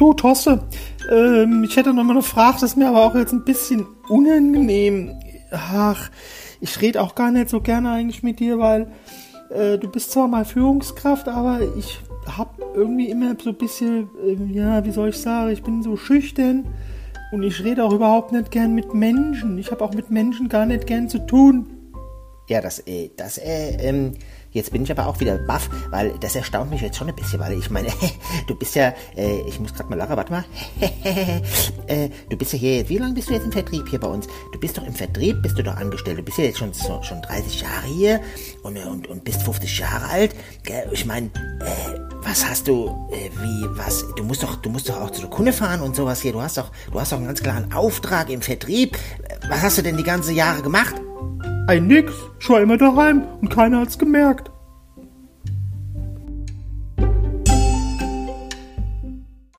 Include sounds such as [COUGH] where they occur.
Du, Tosse, ähm, ich hätte noch mal eine Frage, das ist mir aber auch jetzt ein bisschen unangenehm. Ach, ich rede auch gar nicht so gerne eigentlich mit dir, weil äh, du bist zwar mal Führungskraft, aber ich hab irgendwie immer so ein bisschen, äh, ja, wie soll ich sagen, ich bin so schüchtern und ich rede auch überhaupt nicht gern mit Menschen. Ich habe auch mit Menschen gar nicht gern zu tun. Ja, das, äh, das, äh, ähm, jetzt bin ich aber auch wieder baff, weil das erstaunt mich jetzt schon ein bisschen, weil ich meine, [LAUGHS] du bist ja, äh, ich muss gerade mal lachen, warte mal, [LAUGHS] äh, du bist ja hier, wie lange bist du jetzt im Vertrieb hier bei uns? Du bist doch im Vertrieb, bist du doch angestellt, du bist ja jetzt schon, schon 30 Jahre hier und, und, und bist 50 Jahre alt, ich meine, äh, was hast du, äh, wie, was, du musst doch, du musst doch auch zu der Kunde fahren und sowas hier, du hast doch, du hast doch einen ganz klaren Auftrag im Vertrieb, was hast du denn die ganzen Jahre gemacht? Ein Nix, ich immer daheim und keiner hat's gemerkt.